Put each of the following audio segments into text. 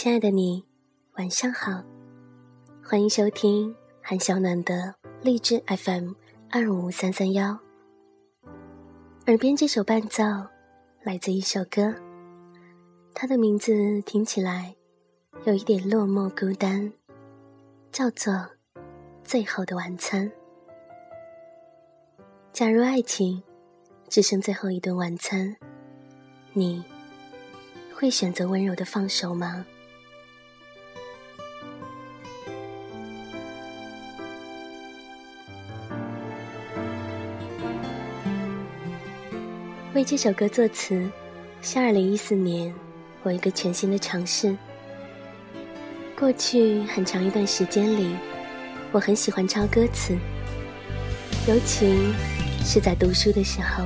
亲爱的你，晚上好，欢迎收听韩小暖的励志 FM 二五三三幺。耳边这首伴奏来自一首歌，它的名字听起来有一点落寞孤单，叫做《最后的晚餐》。假如爱情只剩最后一顿晚餐，你会选择温柔的放手吗？为这首歌作词，是二零一四年我一个全新的尝试。过去很长一段时间里，我很喜欢抄歌词，尤其。是在读书的时候，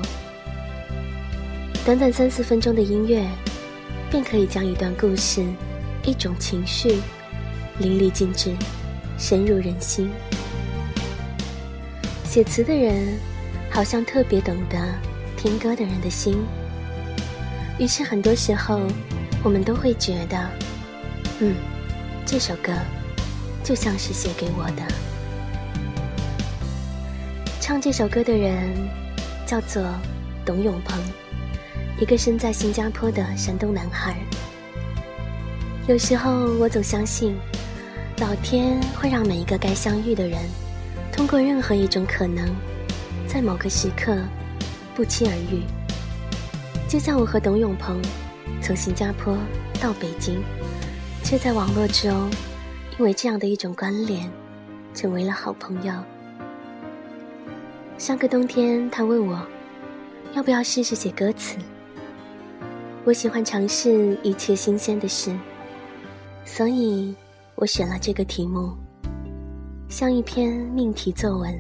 短短三四分钟的音乐，便可以将一段故事、一种情绪淋漓尽致，深入人心。写词的人好像特别懂得听歌的人的心，于是很多时候，我们都会觉得，嗯，这首歌就像是写给我的。唱这首歌的人叫做董永鹏，一个身在新加坡的山东男孩。有时候我总相信，老天会让每一个该相遇的人，通过任何一种可能，在某个时刻不期而遇。就像我和董永鹏从新加坡到北京，却在网络中因为这样的一种关联，成为了好朋友。上个冬天，他问我，要不要试试写歌词。我喜欢尝试一切新鲜的事，所以我选了这个题目，像一篇命题作文，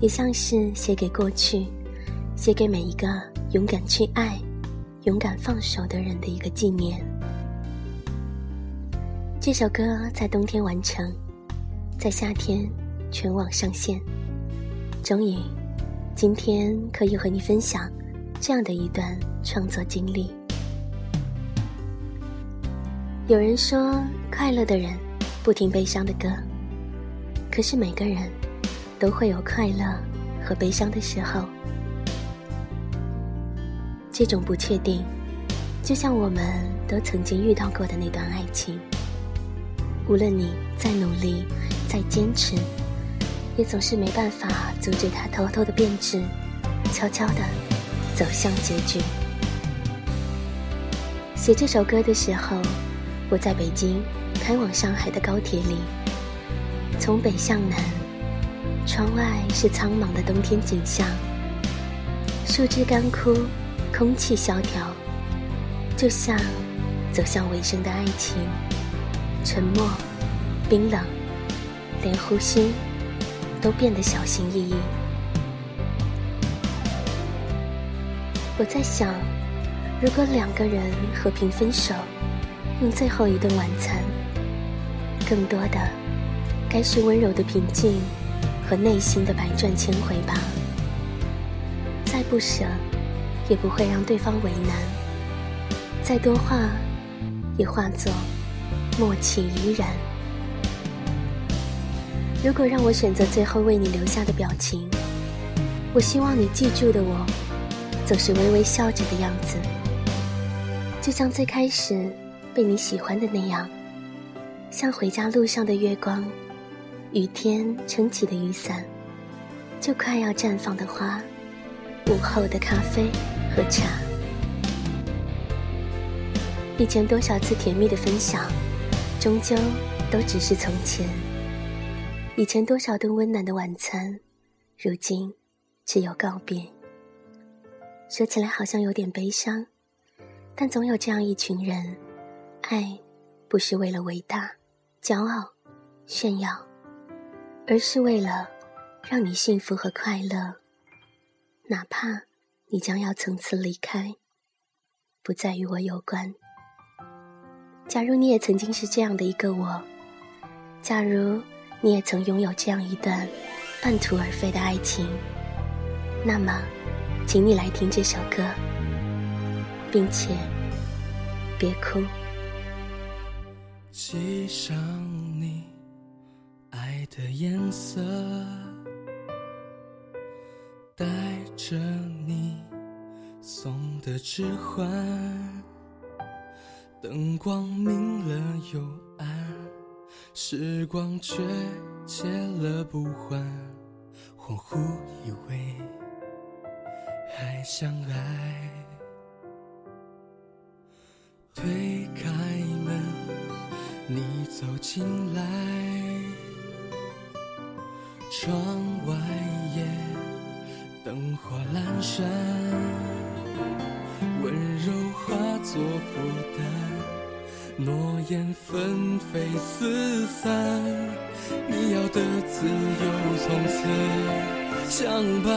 也像是写给过去，写给每一个勇敢去爱、勇敢放手的人的一个纪念。这首歌在冬天完成，在夏天全网上线。终于，今天可以和你分享这样的一段创作经历。有人说，快乐的人不听悲伤的歌，可是每个人都会有快乐和悲伤的时候。这种不确定，就像我们都曾经遇到过的那段爱情。无论你再努力，再坚持。也总是没办法阻止它偷偷的变质，悄悄的走向结局。写这首歌的时候，我在北京开往上海的高铁里，从北向南，窗外是苍茫的冬天景象，树枝干枯，空气萧条，就像走向尾声的爱情，沉默，冰冷，连呼吸。都变得小心翼翼。我在想，如果两个人和平分手，用最后一顿晚餐，更多的该是温柔的平静和内心的百转千回吧。再不舍，也不会让对方为难；再多话，也化作默契依然。如果让我选择最后为你留下的表情，我希望你记住的我，总是微微笑着的样子，就像最开始被你喜欢的那样，像回家路上的月光，雨天撑起的雨伞，就快要绽放的花，午后的咖啡喝茶，以前多少次甜蜜的分享，终究都只是从前。以前多少顿温暖的晚餐，如今只有告别。说起来好像有点悲伤，但总有这样一群人，爱不是为了伟大、骄傲、炫耀，而是为了让你幸福和快乐。哪怕你将要从此离开，不再与我有关。假如你也曾经是这样的一个我，假如。你也曾拥有这样一段半途而废的爱情，那么，请你来听这首歌，并且别哭。系上你爱的颜色，带着你送的指环，灯光明了又暗，时光却借了不还，恍惚以为还相爱，推开门。你走进来，窗外夜灯火阑珊，温柔化作负担，诺言纷飞四散，你要的自由从此相伴。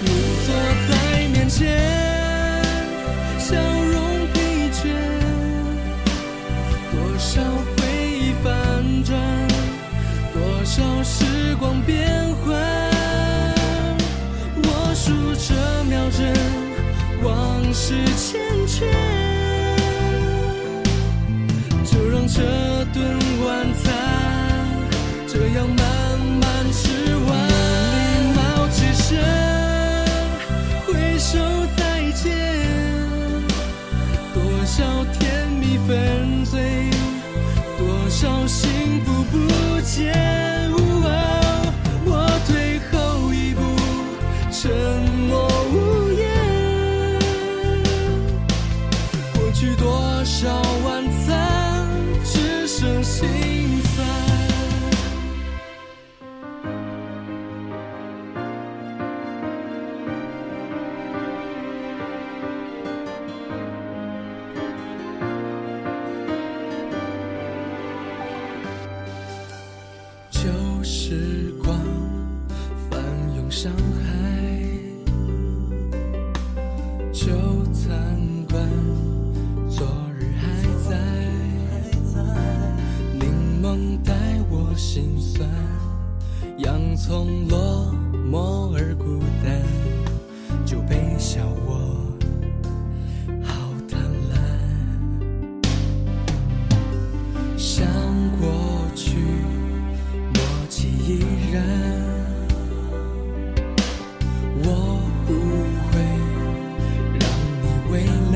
你坐在面前，往事缱绻。就让这顿晚餐这样慢慢吃完。礼貌起身，挥手再见，多少甜蜜粉碎。少幸福不见，像过去，默契依然，我不会让你为难。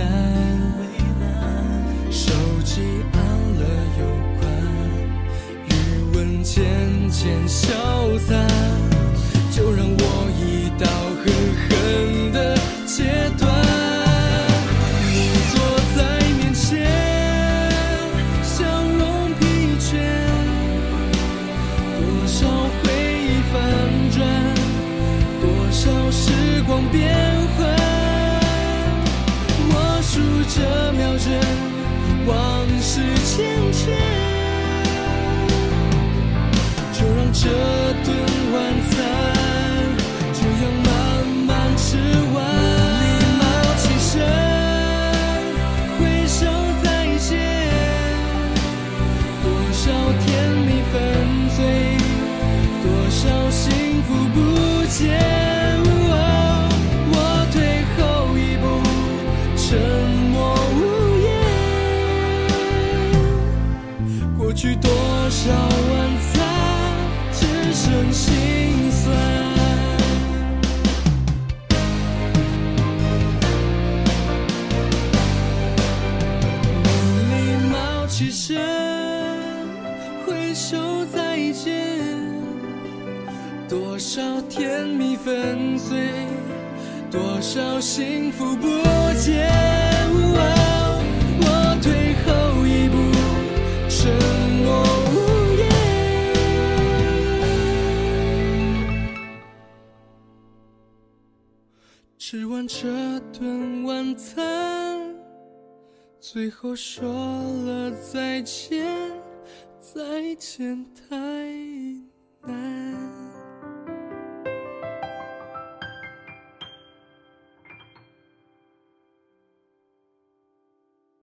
手机按了又关，余温渐渐消散，就让我一刀狠狠的切。是牵牵，就让这顿晚餐。多少晚餐，只剩心酸。礼貌起身，挥手再见。多少甜蜜粉碎，多少幸福不见。这顿晚餐，最后说了再见，再见太。